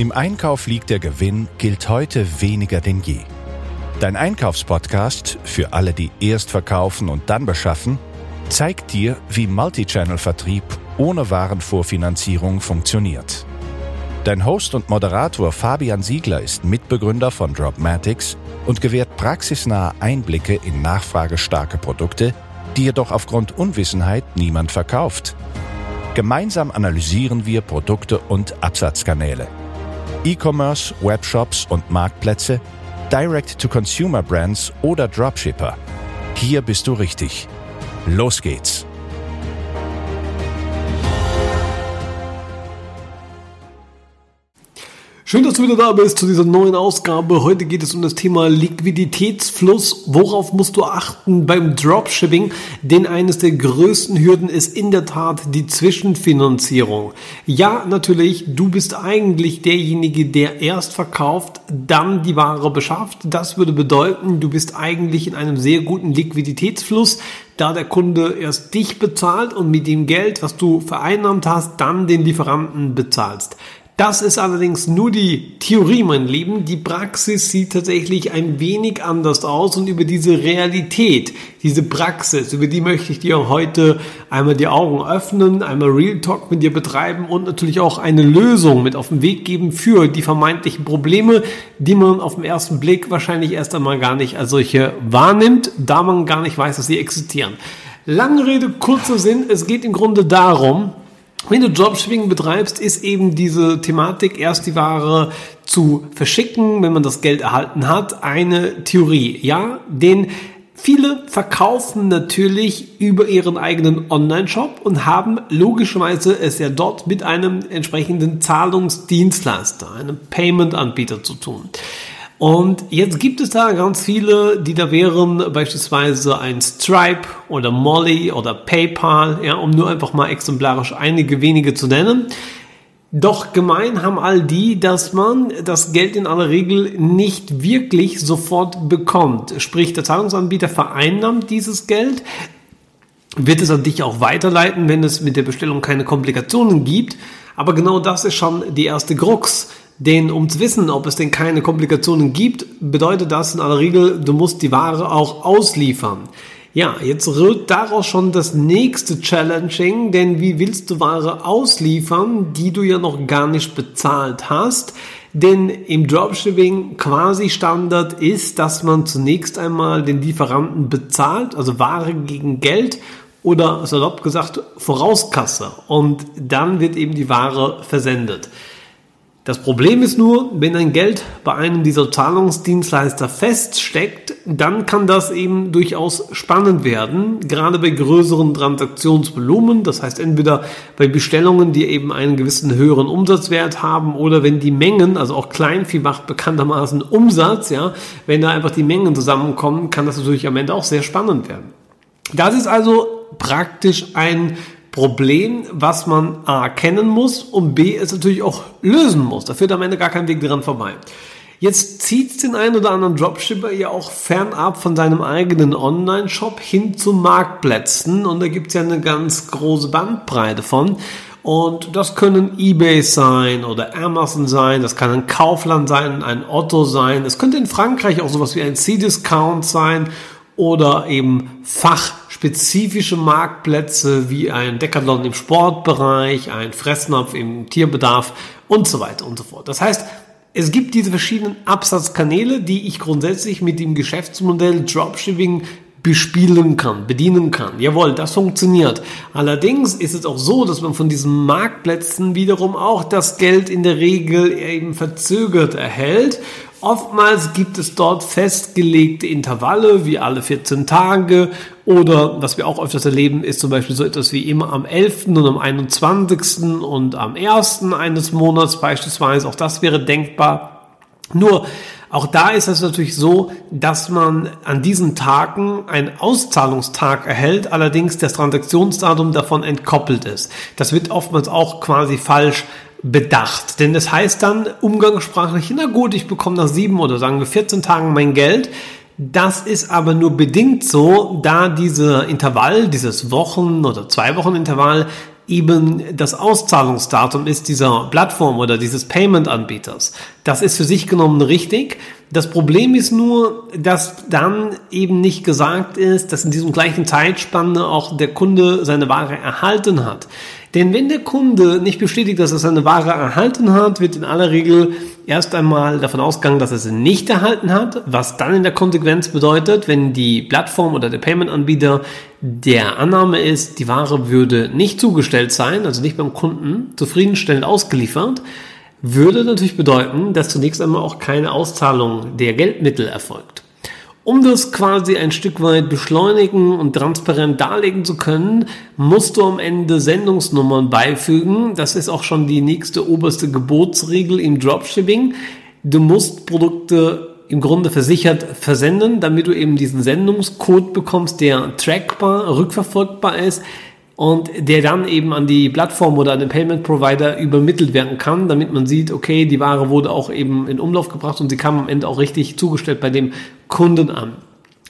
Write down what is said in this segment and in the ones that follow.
Im Einkauf liegt der Gewinn gilt heute weniger denn je. Dein Einkaufspodcast für alle, die erst verkaufen und dann beschaffen, zeigt dir, wie Multichannel-Vertrieb ohne Warenvorfinanzierung funktioniert. Dein Host und Moderator Fabian Siegler ist Mitbegründer von Dropmatics und gewährt praxisnahe Einblicke in nachfragestarke Produkte, die jedoch aufgrund Unwissenheit niemand verkauft. Gemeinsam analysieren wir Produkte und Absatzkanäle. E-Commerce, Webshops und Marktplätze, Direct-to-Consumer-Brands oder Dropshipper. Hier bist du richtig. Los geht's! Schön, dass du wieder da bist zu dieser neuen Ausgabe. Heute geht es um das Thema Liquiditätsfluss. Worauf musst du achten beim Dropshipping? Denn eines der größten Hürden ist in der Tat die Zwischenfinanzierung. Ja, natürlich, du bist eigentlich derjenige, der erst verkauft, dann die Ware beschafft. Das würde bedeuten, du bist eigentlich in einem sehr guten Liquiditätsfluss da der Kunde erst dich bezahlt und mit dem Geld, was du vereinnahmt hast, dann den Lieferanten bezahlst. Das ist allerdings nur die Theorie, mein Lieben. Die Praxis sieht tatsächlich ein wenig anders aus und über diese Realität, diese Praxis, über die möchte ich dir heute einmal die Augen öffnen, einmal Real Talk mit dir betreiben und natürlich auch eine Lösung mit auf den Weg geben für die vermeintlichen Probleme, die man auf den ersten Blick wahrscheinlich erst einmal gar nicht als solche wahrnimmt, da man gar nicht weiß, dass sie existieren. Lange Rede, kurzer Sinn. Es geht im Grunde darum, wenn du Dropshipping betreibst, ist eben diese Thematik, erst die Ware zu verschicken, wenn man das Geld erhalten hat, eine Theorie. Ja, denn Viele verkaufen natürlich über ihren eigenen Online-Shop und haben logischerweise es ja dort mit einem entsprechenden Zahlungsdienstleister, einem Payment-Anbieter zu tun. Und jetzt gibt es da ganz viele, die da wären, beispielsweise ein Stripe oder Molly oder PayPal, ja, um nur einfach mal exemplarisch einige wenige zu nennen. Doch gemein haben all die, dass man das Geld in aller Regel nicht wirklich sofort bekommt. Sprich, der Zahlungsanbieter vereinnahmt dieses Geld, wird es an dich auch weiterleiten, wenn es mit der Bestellung keine Komplikationen gibt. Aber genau das ist schon die erste Krux. Denn um zu wissen, ob es denn keine Komplikationen gibt, bedeutet das in aller Regel, du musst die Ware auch ausliefern. Ja, jetzt rührt daraus schon das nächste Challenging, denn wie willst du Ware ausliefern, die du ja noch gar nicht bezahlt hast? Denn im Dropshipping quasi Standard ist, dass man zunächst einmal den Lieferanten bezahlt, also Ware gegen Geld oder salopp gesagt Vorauskasse und dann wird eben die Ware versendet. Das Problem ist nur, wenn ein Geld bei einem dieser Zahlungsdienstleister feststeckt, dann kann das eben durchaus spannend werden, gerade bei größeren Transaktionsvolumen. Das heißt entweder bei Bestellungen, die eben einen gewissen höheren Umsatzwert haben oder wenn die Mengen, also auch Kleinvieh macht bekanntermaßen Umsatz, ja, wenn da einfach die Mengen zusammenkommen, kann das natürlich am Ende auch sehr spannend werden. Das ist also praktisch ein Problem, was man A kennen muss und B es natürlich auch lösen muss. Da führt am Ende gar kein Weg dran vorbei. Jetzt zieht den einen oder anderen Dropshipper ja auch fernab von seinem eigenen Online-Shop hin zu Marktplätzen und da gibt es ja eine ganz große Bandbreite von. Und das können eBay sein oder Amazon sein, das kann ein Kaufland sein, ein Otto sein, es könnte in Frankreich auch sowas wie ein C-Discount sein oder eben fachspezifische Marktplätze wie ein Decathlon im Sportbereich, ein Fressnapf im Tierbedarf und so weiter und so fort. Das heißt, es gibt diese verschiedenen Absatzkanäle, die ich grundsätzlich mit dem Geschäftsmodell Dropshipping bespielen kann, bedienen kann. Jawohl, das funktioniert. Allerdings ist es auch so, dass man von diesen Marktplätzen wiederum auch das Geld in der Regel eben verzögert erhält Oftmals gibt es dort festgelegte Intervalle, wie alle 14 Tage oder was wir auch öfters erleben, ist zum Beispiel so etwas wie immer am 11. und am 21. und am 1. eines Monats beispielsweise. Auch das wäre denkbar. Nur auch da ist es natürlich so, dass man an diesen Tagen einen Auszahlungstag erhält, allerdings das Transaktionsdatum davon entkoppelt ist. Das wird oftmals auch quasi falsch bedacht. Denn das heißt dann umgangssprachlich, na gut, ich bekomme nach sieben oder sagen wir 14 Tagen mein Geld. Das ist aber nur bedingt so, da dieser Intervall, dieses Wochen- oder zwei Wochen Intervall eben das Auszahlungsdatum ist dieser Plattform oder dieses Payment-Anbieters. Das ist für sich genommen richtig. Das Problem ist nur, dass dann eben nicht gesagt ist, dass in diesem gleichen Zeitspanne auch der Kunde seine Ware erhalten hat. Denn wenn der Kunde nicht bestätigt, dass er seine Ware erhalten hat, wird in aller Regel erst einmal davon ausgegangen, dass er sie nicht erhalten hat, was dann in der Konsequenz bedeutet, wenn die Plattform oder der Payment-Anbieter der Annahme ist, die Ware würde nicht zugestellt sein, also nicht beim Kunden zufriedenstellend ausgeliefert, würde natürlich bedeuten, dass zunächst einmal auch keine Auszahlung der Geldmittel erfolgt. Um das quasi ein Stück weit beschleunigen und transparent darlegen zu können, musst du am Ende Sendungsnummern beifügen. Das ist auch schon die nächste oberste Gebotsregel im Dropshipping. Du musst Produkte im Grunde versichert versenden, damit du eben diesen Sendungscode bekommst, der trackbar, rückverfolgbar ist und der dann eben an die Plattform oder an den Payment Provider übermittelt werden kann, damit man sieht, okay, die Ware wurde auch eben in Umlauf gebracht und sie kam am Ende auch richtig zugestellt bei dem Kunden an.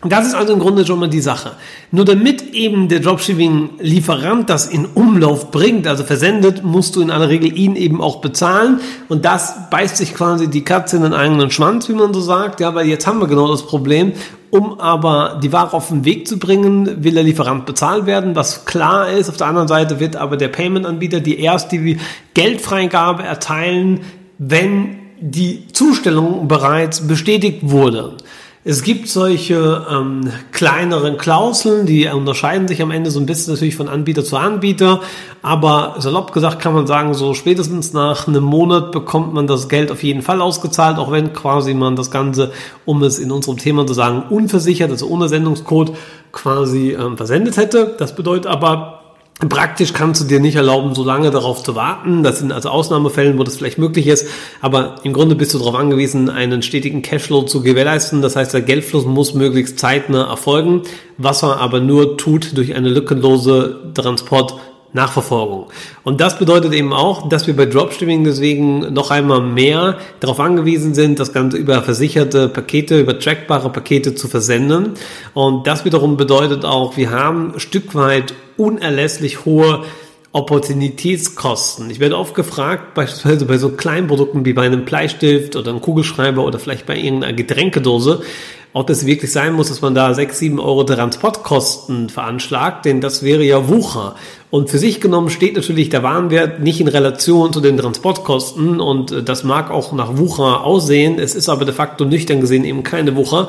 Das ist also im Grunde schon mal die Sache. Nur damit eben der Dropshipping-Lieferant das in Umlauf bringt, also versendet, musst du in aller Regel ihn eben auch bezahlen. Und das beißt sich quasi die Katze in den eigenen Schwanz, wie man so sagt. Ja, weil jetzt haben wir genau das Problem. Um aber die Ware auf den Weg zu bringen, will der Lieferant bezahlt werden, was klar ist. Auf der anderen Seite wird aber der Payment-Anbieter die erst die Geldfreigabe erteilen, wenn die Zustellung bereits bestätigt wurde. Es gibt solche ähm, kleineren Klauseln, die unterscheiden sich am Ende so ein bisschen natürlich von Anbieter zu Anbieter, aber salopp gesagt kann man sagen, so spätestens nach einem Monat bekommt man das Geld auf jeden Fall ausgezahlt, auch wenn quasi man das Ganze, um es in unserem Thema zu sagen, unversichert, also ohne Sendungscode quasi ähm, versendet hätte. Das bedeutet aber, Praktisch kannst du dir nicht erlauben, so lange darauf zu warten. Das sind also Ausnahmefällen, wo das vielleicht möglich ist. Aber im Grunde bist du darauf angewiesen, einen stetigen Cashflow zu gewährleisten. Das heißt, der Geldfluss muss möglichst zeitnah erfolgen, was er aber nur tut durch eine lückenlose Transport Nachverfolgung. Und das bedeutet eben auch, dass wir bei Dropshipping deswegen noch einmal mehr darauf angewiesen sind, das Ganze über versicherte Pakete, über trackbare Pakete zu versenden. Und das wiederum bedeutet auch, wir haben ein Stück weit unerlässlich hohe Opportunitätskosten. Ich werde oft gefragt, beispielsweise bei so kleinen Produkten wie bei einem Bleistift oder einem Kugelschreiber oder vielleicht bei irgendeiner Getränkedose, ob das wirklich sein muss, dass man da 6, 7 Euro Transportkosten veranschlagt, denn das wäre ja Wucher. Und für sich genommen steht natürlich der Warenwert nicht in Relation zu den Transportkosten und äh, das mag auch nach Wucher aussehen, es ist aber de facto nüchtern gesehen eben keine Wucher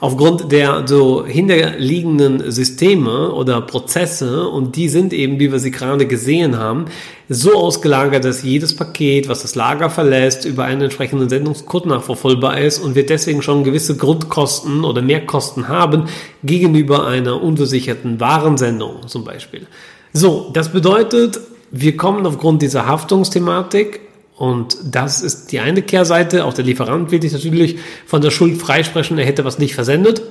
aufgrund der so hinterliegenden Systeme oder Prozesse und die sind eben, wie wir sie gerade gesehen haben, so ausgelagert, dass jedes Paket, was das Lager verlässt, über einen entsprechenden Sendungscode nachverfolgbar ist und wir deswegen schon gewisse Grundkosten oder Mehrkosten haben gegenüber einer unversicherten Warensendung zum Beispiel. So, das bedeutet, wir kommen aufgrund dieser Haftungsthematik und das ist die eine Kehrseite. Auch der Lieferant will sich natürlich von der Schuld freisprechen, er hätte was nicht versendet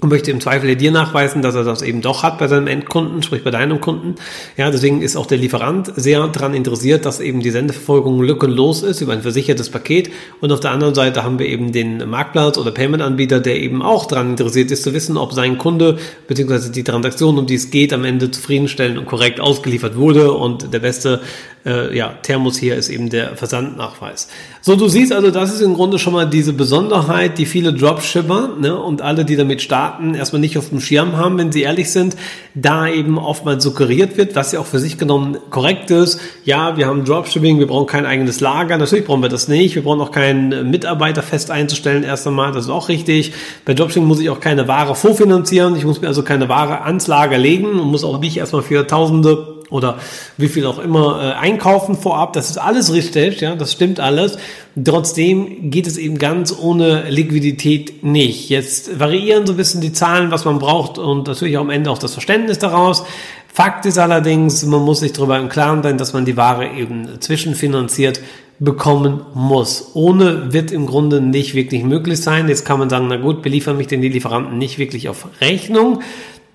und möchte im Zweifel dir nachweisen, dass er das eben doch hat bei seinem Endkunden, sprich bei deinem Kunden. Ja, deswegen ist auch der Lieferant sehr daran interessiert, dass eben die Sendeverfolgung lückenlos ist über ein versichertes Paket. Und auf der anderen Seite haben wir eben den Marktplatz oder Payment-Anbieter, der eben auch daran interessiert ist zu wissen, ob sein Kunde bzw. die Transaktion, um die es geht, am Ende zufriedenstellend und korrekt ausgeliefert wurde. Und der beste äh, ja, Thermos hier ist eben der Versandnachweis. So, du siehst also, das ist im Grunde schon mal diese Besonderheit, die viele Dropshipper ne, und alle, die damit starten, erstmal nicht auf dem Schirm haben, wenn sie ehrlich sind, da eben oftmals suggeriert wird, was ja auch für sich genommen korrekt ist. Ja, wir haben Dropshipping, wir brauchen kein eigenes Lager, natürlich brauchen wir das nicht, wir brauchen auch keinen Mitarbeiter fest einzustellen, erst einmal, das ist auch richtig. Bei Dropshipping muss ich auch keine Ware vorfinanzieren, ich muss mir also keine Ware ans Lager legen und muss auch nicht erstmal für Tausende oder wie viel auch immer äh, einkaufen vorab. Das ist alles richtig, ja, das stimmt alles. Trotzdem geht es eben ganz ohne Liquidität nicht. Jetzt variieren so ein bisschen die Zahlen, was man braucht und natürlich auch am Ende auch das Verständnis daraus. Fakt ist allerdings, man muss sich darüber im Klaren sein, dass man die Ware eben zwischenfinanziert bekommen muss. Ohne wird im Grunde nicht wirklich möglich sein. Jetzt kann man sagen, na gut, beliefern mich denn die Lieferanten nicht wirklich auf Rechnung.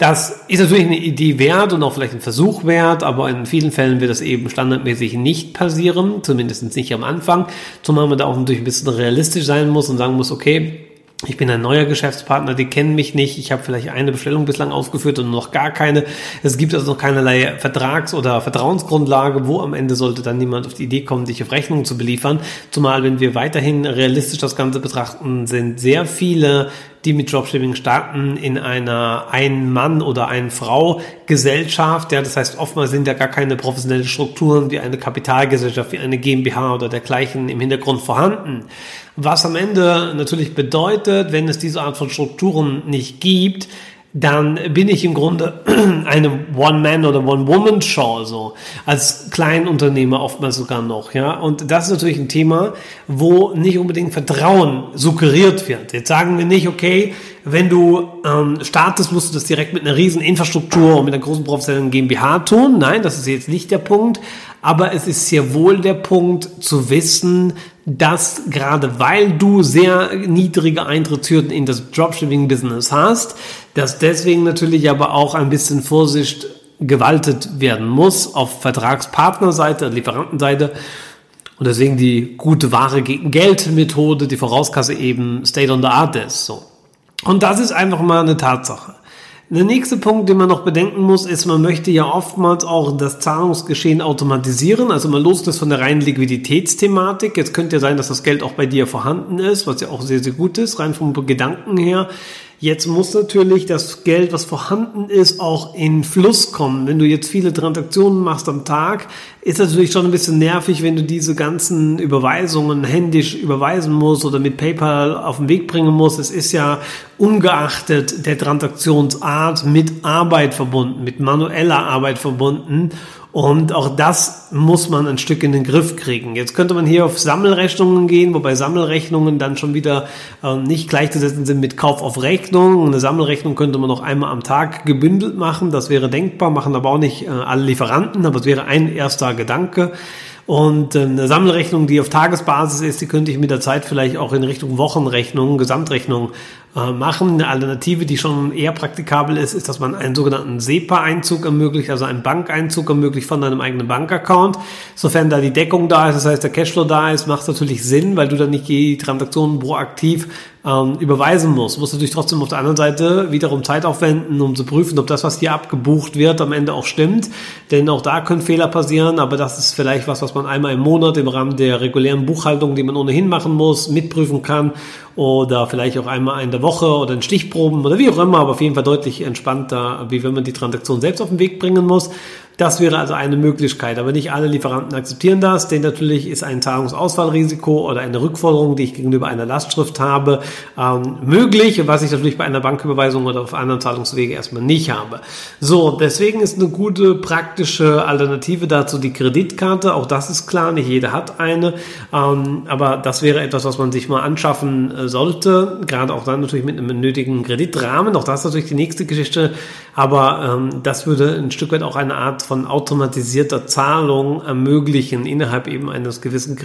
Das ist natürlich eine Idee wert und auch vielleicht ein Versuch wert, aber in vielen Fällen wird das eben standardmäßig nicht passieren, zumindest nicht am Anfang, zumal man da auch natürlich ein bisschen realistisch sein muss und sagen muss, okay, ich bin ein neuer Geschäftspartner, die kennen mich nicht, ich habe vielleicht eine Bestellung bislang ausgeführt und noch gar keine. Es gibt also noch keinerlei Vertrags- oder Vertrauensgrundlage, wo am Ende sollte dann niemand auf die Idee kommen, dich auf Rechnungen zu beliefern. Zumal, wenn wir weiterhin realistisch das Ganze betrachten, sind sehr viele die mit Dropshipping starten, in einer Ein-Mann- oder Ein-Frau-Gesellschaft. Ja, das heißt, oftmals sind ja gar keine professionellen Strukturen wie eine Kapitalgesellschaft, wie eine GmbH oder dergleichen im Hintergrund vorhanden. Was am Ende natürlich bedeutet, wenn es diese Art von Strukturen nicht gibt, dann bin ich im Grunde eine One-Man- oder One-Woman-Show, so als Kleinunternehmer oftmals sogar noch, ja. Und das ist natürlich ein Thema, wo nicht unbedingt Vertrauen suggeriert wird. Jetzt sagen wir nicht, okay, wenn du ähm, startest, musst du das direkt mit einer riesen Infrastruktur und mit einer großen professionellen GmbH tun. Nein, das ist jetzt nicht der Punkt. Aber es ist sehr wohl der Punkt zu wissen, dass gerade weil du sehr niedrige Eintrittshürden in das Dropshipping-Business hast, dass deswegen natürlich aber auch ein bisschen Vorsicht gewaltet werden muss auf Vertragspartnerseite, Lieferantenseite. Und deswegen die gute Ware gegen Geld Methode, die Vorauskasse eben State on the Art ist. So. Und das ist einfach mal eine Tatsache. Der nächste Punkt, den man noch bedenken muss, ist, man möchte ja oftmals auch das Zahlungsgeschehen automatisieren. Also man loslässt von der reinen Liquiditätsthematik. Jetzt könnte ja sein, dass das Geld auch bei dir vorhanden ist, was ja auch sehr, sehr gut ist, rein vom Gedanken her. Jetzt muss natürlich das Geld, was vorhanden ist, auch in Fluss kommen. Wenn du jetzt viele Transaktionen machst am Tag, ist natürlich schon ein bisschen nervig, wenn du diese ganzen Überweisungen händisch überweisen musst oder mit PayPal auf den Weg bringen musst. Es ist ja ungeachtet der Transaktionsart mit Arbeit verbunden, mit manueller Arbeit verbunden. Und auch das muss man ein Stück in den Griff kriegen. Jetzt könnte man hier auf Sammelrechnungen gehen, wobei Sammelrechnungen dann schon wieder äh, nicht gleichzusetzen sind mit Kauf auf Rechnung. Eine Sammelrechnung könnte man noch einmal am Tag gebündelt machen. Das wäre denkbar, machen aber auch nicht äh, alle Lieferanten, aber es wäre ein erster Gedanke. Und äh, eine Sammelrechnung, die auf Tagesbasis ist, die könnte ich mit der Zeit vielleicht auch in Richtung Wochenrechnung, Gesamtrechnung äh, machen. Eine Alternative, die schon eher praktikabel ist, ist, dass man einen sogenannten SEPA-Einzug ermöglicht, also einen Bankeinzug ermöglicht von deinem eigenen Bankaccount. Sofern da die Deckung da ist, das heißt der Cashflow da ist, macht es natürlich Sinn, weil du dann nicht die Transaktionen proaktiv ähm, überweisen musst. Du musst natürlich trotzdem auf der anderen Seite wiederum Zeit aufwenden, um zu prüfen, ob das, was hier abgebucht wird, am Ende auch stimmt. Denn auch da können Fehler passieren, aber das ist vielleicht was, was man einmal im Monat im Rahmen der regulären Buchhaltung, die man ohnehin machen muss, mitprüfen kann oder vielleicht auch einmal in der Woche oder in Stichproben oder wie auch immer, aber auf jeden Fall deutlich entspannter, wie wenn man die Transaktion selbst auf den Weg bringen muss. Das wäre also eine Möglichkeit, aber nicht alle Lieferanten akzeptieren das, denn natürlich ist ein Zahlungsausfallrisiko oder eine Rückforderung, die ich gegenüber einer Lastschrift habe, ähm, möglich, was ich natürlich bei einer Banküberweisung oder auf anderen Zahlungswege erstmal nicht habe. So, deswegen ist eine gute praktische Alternative dazu die Kreditkarte. Auch das ist klar, nicht jeder hat eine, ähm, aber das wäre etwas, was man sich mal anschaffen äh, sollte, gerade auch dann natürlich mit einem nötigen Kreditrahmen. Auch das ist natürlich die nächste Geschichte, aber ähm, das würde ein Stück weit auch eine Art von automatisierter Zahlung ermöglichen innerhalb eben eines gewissen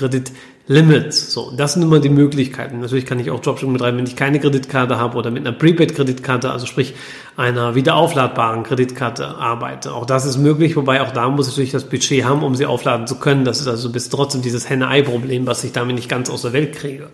Kreditlimits. So, das sind immer die Möglichkeiten. Natürlich kann ich auch Dropshipping betreiben, wenn ich keine Kreditkarte habe oder mit einer Prepaid-Kreditkarte, also sprich einer wiederaufladbaren Kreditkarte arbeite. Auch das ist möglich, wobei auch da muss ich natürlich das Budget haben, um sie aufladen zu können. Das ist also bis trotzdem dieses Henne-Ei-Problem, was ich damit nicht ganz aus der Welt kriege.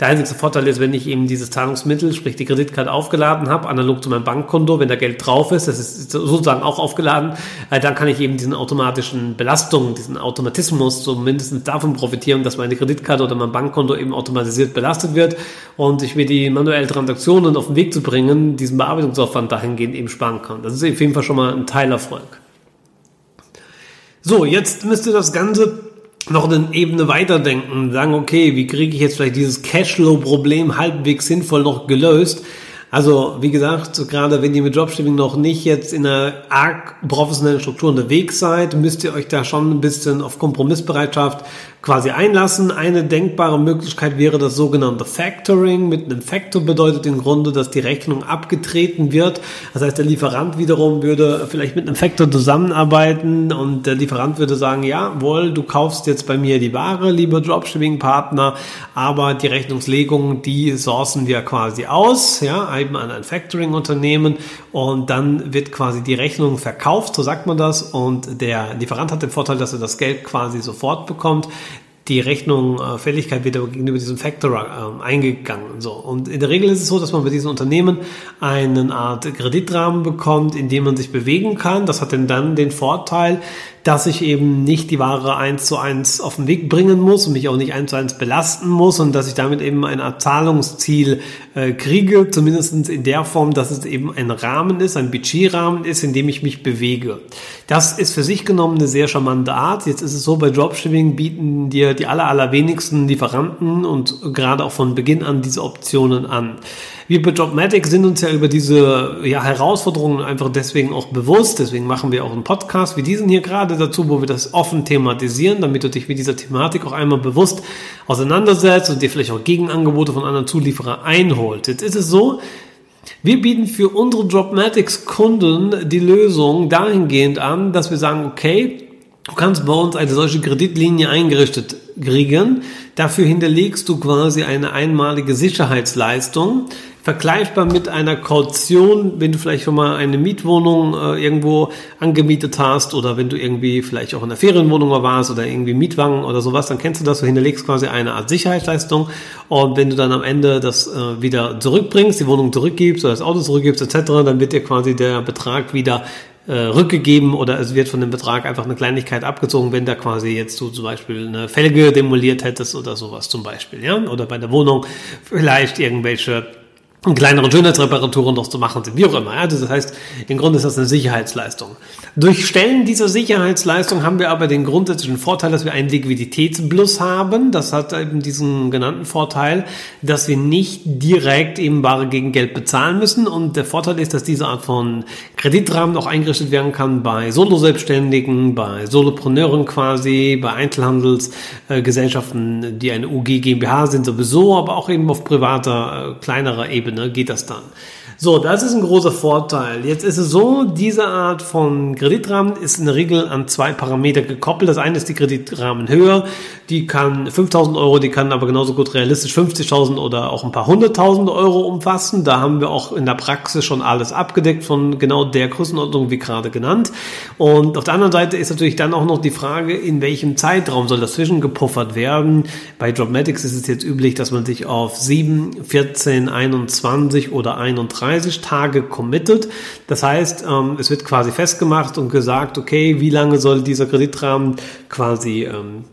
Der einzige Vorteil ist, wenn ich eben dieses Zahlungsmittel, sprich die Kreditkarte aufgeladen habe, analog zu meinem Bankkonto, wenn da Geld drauf ist, das ist sozusagen auch aufgeladen, äh, dann kann ich eben diesen automatischen Belastungen, diesen Automatismus zumindest davon profitieren, dass meine Kreditkarte oder mein Bankkonto eben automatisiert belastet wird und ich mir die manuellen Transaktionen auf den Weg zu bringen, diesen Bearbeitungsaufwand dahin dahingehend eben sparen kann. Das ist auf jeden Fall schon mal ein Teilerfolg. So, jetzt müsst ihr das Ganze noch eine Ebene weiterdenken sagen, okay, wie kriege ich jetzt vielleicht dieses Cashflow-Problem halbwegs sinnvoll noch gelöst? Also, wie gesagt, gerade wenn ihr mit Dropshipping noch nicht jetzt in einer arg professionellen Struktur unterwegs seid, müsst ihr euch da schon ein bisschen auf Kompromissbereitschaft quasi einlassen. Eine denkbare Möglichkeit wäre das sogenannte Factoring. Mit einem Factor bedeutet im Grunde, dass die Rechnung abgetreten wird. Das heißt, der Lieferant wiederum würde vielleicht mit einem Factor zusammenarbeiten und der Lieferant würde sagen, jawohl, du kaufst jetzt bei mir die Ware, lieber Dropshipping-Partner, aber die Rechnungslegung, die sourcen wir quasi aus, ja, eben an ein Factoring-Unternehmen und dann wird quasi die Rechnung verkauft, so sagt man das, und der Lieferant hat den Vorteil, dass er das Geld quasi sofort bekommt die Rechnung äh, Fälligkeit wird aber gegenüber diesem Factor äh, eingegangen. So. Und in der Regel ist es so, dass man bei diesen Unternehmen eine Art Kreditrahmen bekommt, in dem man sich bewegen kann. Das hat denn dann den Vorteil, dass ich eben nicht die Ware eins zu eins auf den Weg bringen muss und mich auch nicht eins zu eins belasten muss und dass ich damit eben ein Zahlungsziel äh, kriege, zumindest in der Form, dass es eben ein Rahmen ist, ein Budgetrahmen ist, in dem ich mich bewege. Das ist für sich genommen eine sehr charmante Art. Jetzt ist es so, bei Dropshipping bieten dir die aller, allerwenigsten Lieferanten und gerade auch von Beginn an diese Optionen an. Wir bei Jobmatic sind uns ja über diese ja, Herausforderungen einfach deswegen auch bewusst. Deswegen machen wir auch einen Podcast wie diesen hier gerade dazu, wo wir das offen thematisieren, damit du dich mit dieser Thematik auch einmal bewusst auseinandersetzt und dir vielleicht auch Gegenangebote von anderen Zulieferern einholst. Jetzt ist es so, wir bieten für unsere Jobmatics Kunden die Lösung dahingehend an, dass wir sagen, okay, Du kannst bei uns eine solche Kreditlinie eingerichtet kriegen. Dafür hinterlegst du quasi eine einmalige Sicherheitsleistung, vergleichbar mit einer Kaution, wenn du vielleicht schon mal eine Mietwohnung äh, irgendwo angemietet hast oder wenn du irgendwie vielleicht auch in der Ferienwohnung warst oder irgendwie Mietwagen oder sowas, dann kennst du das. Du hinterlegst quasi eine Art Sicherheitsleistung und wenn du dann am Ende das äh, wieder zurückbringst, die Wohnung zurückgibst oder das Auto zurückgibst etc., dann wird dir quasi der Betrag wieder äh, rückgegeben oder es wird von dem Betrag einfach eine Kleinigkeit abgezogen, wenn da quasi jetzt du zum Beispiel eine Felge demoliert hättest oder sowas zum Beispiel, ja, oder bei der Wohnung vielleicht irgendwelche kleinere Schönheitsreparaturen noch zu machen sind, wie auch immer. Ja? Das heißt, im Grunde ist das eine Sicherheitsleistung. Durch Stellen dieser Sicherheitsleistung haben wir aber den grundsätzlichen Vorteil, dass wir einen Liquiditätsplus haben. Das hat eben diesen genannten Vorteil, dass wir nicht direkt eben Ware gegen Geld bezahlen müssen. Und der Vorteil ist, dass diese Art von Kreditrahmen auch eingerichtet werden kann bei Solo-Selbstständigen, bei Solopreneuren quasi, bei Einzelhandelsgesellschaften, die eine UG GmbH sind sowieso, aber auch eben auf privater, äh, kleinerer Ebene Ebene geht das dann. So, das ist ein großer Vorteil. Jetzt ist es so, diese Art von Kreditrahmen ist in der Regel an zwei Parameter gekoppelt. Das eine ist die Kreditrahmenhöhe. Die kann 5000 Euro, die kann aber genauso gut realistisch 50.000 oder auch ein paar hunderttausend Euro umfassen. Da haben wir auch in der Praxis schon alles abgedeckt von genau der Größenordnung wie gerade genannt. Und auf der anderen Seite ist natürlich dann auch noch die Frage, in welchem Zeitraum soll das zwischengepuffert werden. Bei Dropmatics ist es jetzt üblich, dass man sich auf 7, 14, 21 oder 31 30 Tage committed. Das heißt, ähm, es wird quasi festgemacht und gesagt, okay, wie lange soll dieser Kreditrahmen quasi ähm,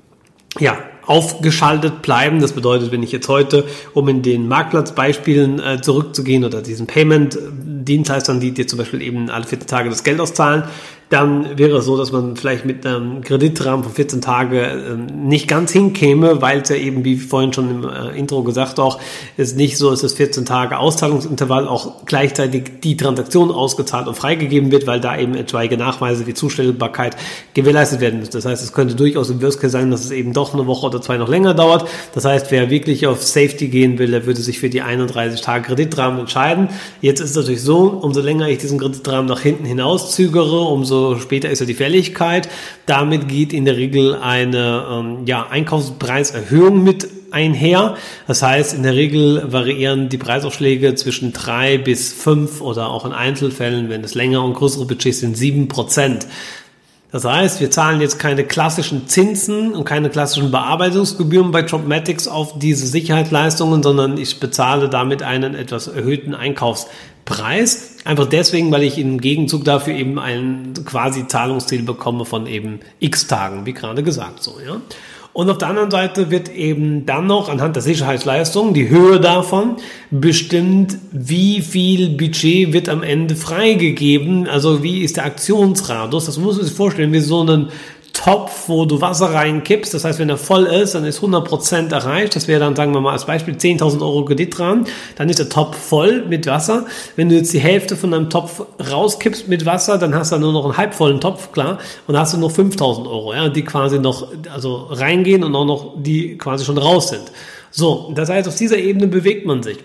ja, aufgeschaltet bleiben. Das bedeutet, wenn ich jetzt heute, um in den Marktplatzbeispielen äh, zurückzugehen oder diesen Payment-Dienstleistern, die dir zum Beispiel eben alle 14 Tage das Geld auszahlen, dann wäre es so, dass man vielleicht mit einem Kreditrahmen von 14 Tage ähm, nicht ganz hinkäme, weil es ja eben, wie vorhin schon im äh, Intro gesagt auch, ist nicht so dass 14 Tage Auszahlungsintervall auch gleichzeitig die Transaktion ausgezahlt und freigegeben wird, weil da eben etwaige Nachweise wie Zustellbarkeit gewährleistet werden müssen. Das heißt, es könnte durchaus im Worst sein, dass es eben doch eine Woche oder zwei noch länger dauert. Das heißt, wer wirklich auf Safety gehen will, der würde sich für die 31 Tage Kreditrahmen entscheiden. Jetzt ist es natürlich so, umso länger ich diesen Kreditrahmen nach hinten hinaus zögere, umso umso später ist ja die Fälligkeit. Damit geht in der Regel eine ähm, ja, Einkaufspreiserhöhung mit einher. Das heißt, in der Regel variieren die Preisaufschläge zwischen drei bis fünf oder auch in Einzelfällen, wenn es länger und größere Budgets sind, sieben Prozent. Das heißt, wir zahlen jetzt keine klassischen Zinsen und keine klassischen Bearbeitungsgebühren bei Dropmatics auf diese Sicherheitsleistungen, sondern ich bezahle damit einen etwas erhöhten Einkaufspreis. Einfach deswegen, weil ich im Gegenzug dafür eben ein quasi Zahlungsziel bekomme von eben x Tagen, wie gerade gesagt so, ja. Und auf der anderen Seite wird eben dann noch anhand der Sicherheitsleistung, die Höhe davon, bestimmt, wie viel Budget wird am Ende freigegeben. Also wie ist der Aktionsradius. Das muss man sich vorstellen, wie so einen Topf, wo du Wasser reinkippst. Das heißt, wenn er voll ist, dann ist 100% erreicht. Das wäre dann, sagen wir mal als Beispiel, 10.000 Euro Kredit dran. Dann ist der Topf voll mit Wasser. Wenn du jetzt die Hälfte von deinem Topf rauskippst mit Wasser, dann hast du nur noch einen halbvollen Topf, klar. Und dann hast du noch 5.000 Euro, ja, die quasi noch, also reingehen und auch noch, die quasi schon raus sind. So, das heißt, auf dieser Ebene bewegt man sich.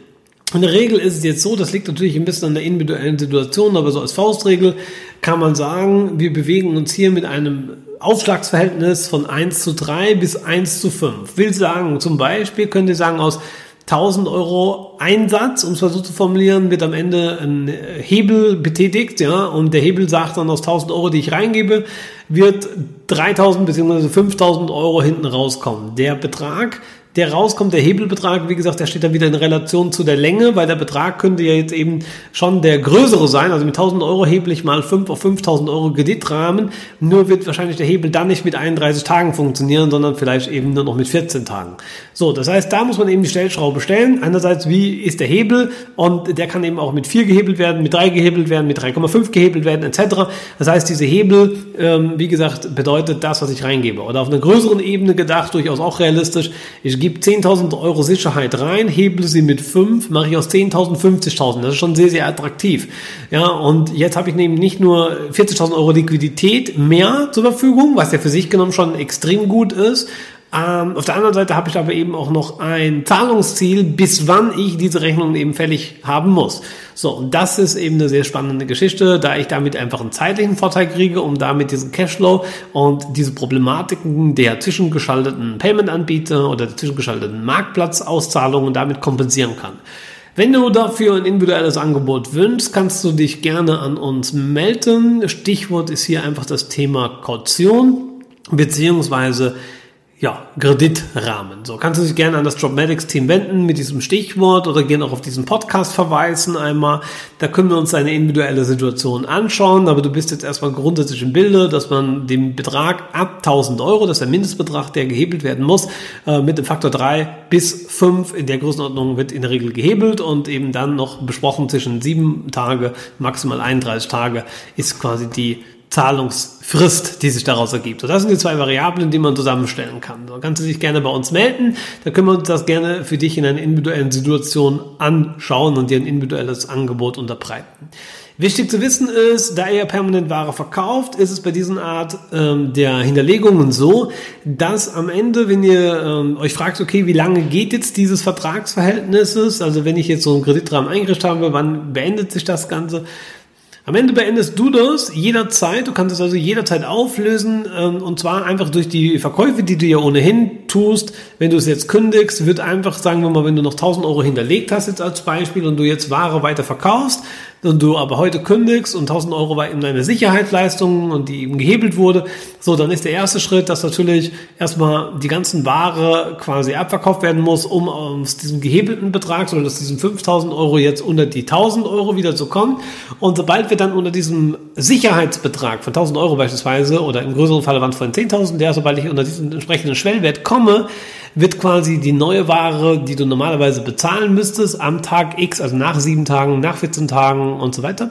In der Regel ist es jetzt so, das liegt natürlich ein bisschen an der individuellen Situation, aber so als Faustregel kann man sagen, wir bewegen uns hier mit einem Aufschlagsverhältnis von 1 zu 3 bis 1 zu 5. Will sagen, zum Beispiel könnt ihr sagen, aus 1000 Euro Einsatz, um es mal so zu formulieren, wird am Ende ein Hebel betätigt, ja, und der Hebel sagt dann aus 1000 Euro, die ich reingebe, wird 3000 bzw. 5000 Euro hinten rauskommen. Der Betrag der rauskommt, der Hebelbetrag, wie gesagt, der steht dann wieder in Relation zu der Länge, weil der Betrag könnte ja jetzt eben schon der größere sein. Also mit 1000 Euro hebel ich mal 5 auf 5000 Euro Kreditrahmen. Nur wird wahrscheinlich der Hebel dann nicht mit 31 Tagen funktionieren, sondern vielleicht eben nur noch mit 14 Tagen. So, das heißt, da muss man eben die Stellschraube stellen. Einerseits, wie ist der Hebel? Und der kann eben auch mit 4 gehebelt werden, mit 3 gehebelt werden, mit 3,5 gehebelt werden, etc. Das heißt, diese Hebel, ähm, wie gesagt, bedeutet das, was ich reingebe. Oder auf einer größeren Ebene gedacht, durchaus auch realistisch. Ich gebe 10.000 Euro Sicherheit rein, hebel sie mit 5, mache ich aus 10.000 50.000. Das ist schon sehr, sehr attraktiv. Ja, und jetzt habe ich nämlich nicht nur 40.000 Euro Liquidität mehr zur Verfügung, was ja für sich genommen schon extrem gut ist, ähm, auf der anderen Seite habe ich aber eben auch noch ein Zahlungsziel, bis wann ich diese Rechnung eben fällig haben muss. So, und das ist eben eine sehr spannende Geschichte, da ich damit einfach einen zeitlichen Vorteil kriege, um damit diesen Cashflow und diese Problematiken der zwischengeschalteten Payment-Anbieter oder der zwischengeschalteten Marktplatzauszahlungen damit kompensieren kann. Wenn du dafür ein individuelles Angebot wünschst, kannst du dich gerne an uns melden. Stichwort ist hier einfach das Thema Kaution beziehungsweise ja, Kreditrahmen. So kannst du dich gerne an das Dropmatics Team wenden mit diesem Stichwort oder gerne auch auf diesen Podcast verweisen einmal. Da können wir uns deine individuelle Situation anschauen, aber du bist jetzt erstmal grundsätzlich im Bilde, dass man den Betrag ab 1000 Euro, das ist der Mindestbetrag, der gehebelt werden muss, äh, mit dem Faktor 3 bis 5 in der Größenordnung wird in der Regel gehebelt und eben dann noch besprochen zwischen 7 Tage, maximal 31 Tage ist quasi die Zahlungsfrist, die sich daraus ergibt. Das sind die zwei Variablen, die man zusammenstellen kann. Da kannst du dich gerne bei uns melden. Da können wir uns das gerne für dich in einer individuellen Situation anschauen und dir ein individuelles Angebot unterbreiten. Wichtig zu wissen ist, da ihr permanent Ware verkauft, ist es bei diesen Art ähm, der Hinterlegungen so, dass am Ende, wenn ihr ähm, euch fragt, okay, wie lange geht jetzt dieses Vertragsverhältnisses, also wenn ich jetzt so einen Kreditrahmen eingerichtet habe, wann beendet sich das Ganze, am Ende beendest du das jederzeit. Du kannst es also jederzeit auflösen ähm, und zwar einfach durch die Verkäufe, die du ja ohnehin tust. Wenn du es jetzt kündigst, wird einfach, sagen wir mal, wenn du noch 1000 Euro hinterlegt hast jetzt als Beispiel und du jetzt Ware weiter verkaufst, und du aber heute kündigst und 1000 Euro war eben deine Sicherheitsleistung und die eben gehebelt wurde, so, dann ist der erste Schritt, dass natürlich erstmal die ganzen Ware quasi abverkauft werden muss, um aus diesem gehebelten Betrag, oder aus diesen 5000 Euro jetzt unter die 1000 Euro wieder zu kommen. Und sobald wir dann unter diesem Sicherheitsbetrag von 1000 Euro beispielsweise, oder im größeren Falle waren es von 10.000, der, sobald ich unter diesen entsprechenden Schwellwert komme, wird quasi die neue Ware, die du normalerweise bezahlen müsstest, am Tag X, also nach sieben Tagen, nach 14 Tagen und so weiter,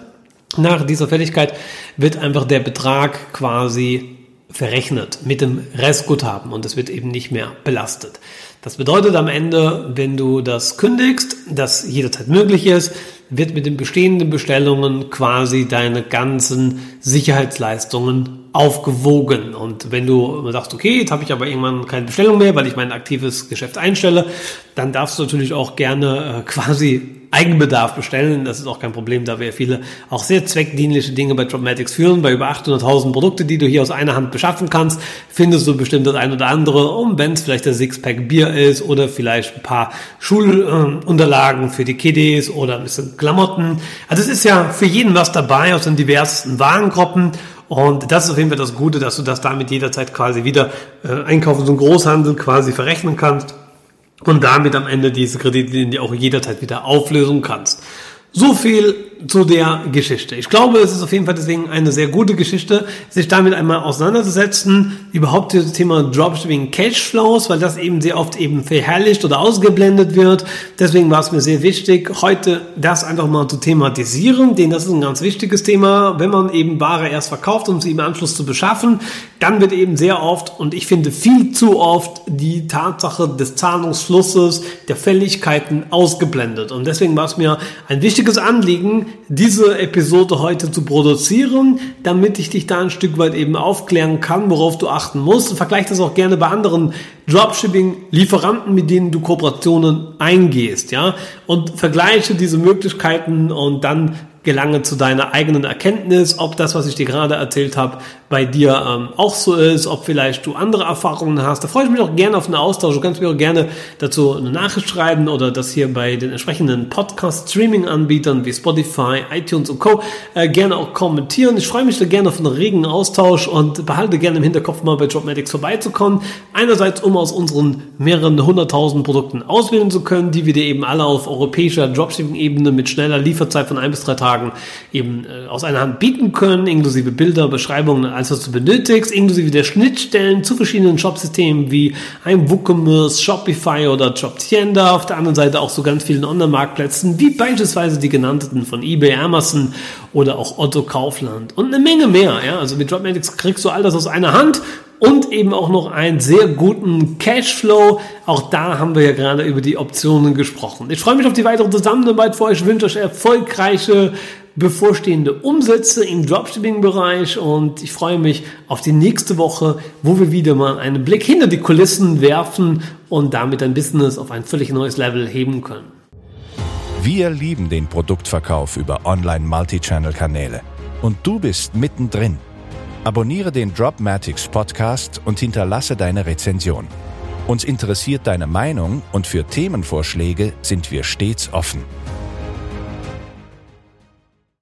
nach dieser Fälligkeit wird einfach der Betrag quasi verrechnet mit dem Restguthaben und es wird eben nicht mehr belastet. Das bedeutet am Ende, wenn du das kündigst, das jederzeit möglich ist, wird mit den bestehenden Bestellungen quasi deine ganzen Sicherheitsleistungen aufgewogen. Und wenn du sagst, okay, jetzt habe ich aber irgendwann keine Bestellung mehr, weil ich mein aktives Geschäft einstelle, dann darfst du natürlich auch gerne äh, quasi Eigenbedarf bestellen. Das ist auch kein Problem, da wir viele auch sehr zweckdienliche Dinge bei Dropmatics führen. Bei über 800.000 Produkte, die du hier aus einer Hand beschaffen kannst, findest du bestimmt das ein oder andere. Und wenn es vielleicht der Sixpack Bier ist oder vielleicht ein paar Schulunterlagen für die Kiddies oder ein bisschen Klamotten. Also es ist ja für jeden was dabei aus den diversen Warengruppen. Und das ist auf jeden Fall das Gute, dass du das damit jederzeit quasi wieder äh, einkaufen, so ein Großhandel quasi verrechnen kannst und damit am Ende diese Kreditlinie auch jederzeit wieder auflösen kannst. So viel zu der Geschichte. Ich glaube, es ist auf jeden Fall deswegen eine sehr gute Geschichte, sich damit einmal auseinanderzusetzen, überhaupt das Thema Dropshipping Cashflows, weil das eben sehr oft eben verherrlicht oder ausgeblendet wird. Deswegen war es mir sehr wichtig, heute das einfach mal zu thematisieren, denn das ist ein ganz wichtiges Thema. Wenn man eben Ware erst verkauft, um sie im Anschluss zu beschaffen, dann wird eben sehr oft und ich finde viel zu oft die Tatsache des Zahlungsflusses, der Fälligkeiten ausgeblendet. Und deswegen war es mir ein wichtiges Anliegen, diese Episode heute zu produzieren, damit ich dich da ein Stück weit eben aufklären kann, worauf du achten musst. Vergleich das auch gerne bei anderen Dropshipping-Lieferanten, mit denen du Kooperationen eingehst, ja. Und vergleiche diese Möglichkeiten und dann gelange zu deiner eigenen Erkenntnis, ob das, was ich dir gerade erzählt habe, bei dir ähm, auch so ist, ob vielleicht du andere Erfahrungen hast. Da freue ich mich auch gerne auf einen Austausch. Du kannst mir auch gerne dazu eine Nachricht schreiben oder das hier bei den entsprechenden Podcast-Streaming-Anbietern wie Spotify, iTunes und Co. Äh, gerne auch kommentieren. Ich freue mich da gerne auf einen regen Austausch und behalte gerne im Hinterkopf mal bei Jobmatics vorbeizukommen. Einerseits, um aus unseren mehreren hunderttausend Produkten auswählen zu können, die wir dir eben alle auf europäischer Dropshipping-Ebene mit schneller Lieferzeit von ein bis drei Tagen eben äh, aus einer Hand bieten können, inklusive Bilder, Beschreibungen, alles was du benötigst, inklusive der Schnittstellen zu verschiedenen Shopsystemen wie ein WooCommerce, Shopify oder Jobtienda. Auf der anderen Seite auch so ganz vielen Online-Marktplätzen wie beispielsweise die genannten von eBay, Amazon oder auch Otto Kaufland und eine Menge mehr. Ja? Also mit Dropmatics kriegst du all das aus einer Hand und eben auch noch einen sehr guten Cashflow. Auch da haben wir ja gerade über die Optionen gesprochen. Ich freue mich auf die weitere Zusammenarbeit für euch. Ich wünsche euch erfolgreiche bevorstehende Umsätze im Dropshipping-Bereich und ich freue mich auf die nächste Woche, wo wir wieder mal einen Blick hinter die Kulissen werfen und damit ein Business auf ein völlig neues Level heben können. Wir lieben den Produktverkauf über Online-Multichannel-Kanäle und du bist mittendrin. Abonniere den Dropmatics Podcast und hinterlasse deine Rezension. Uns interessiert deine Meinung und für Themenvorschläge sind wir stets offen.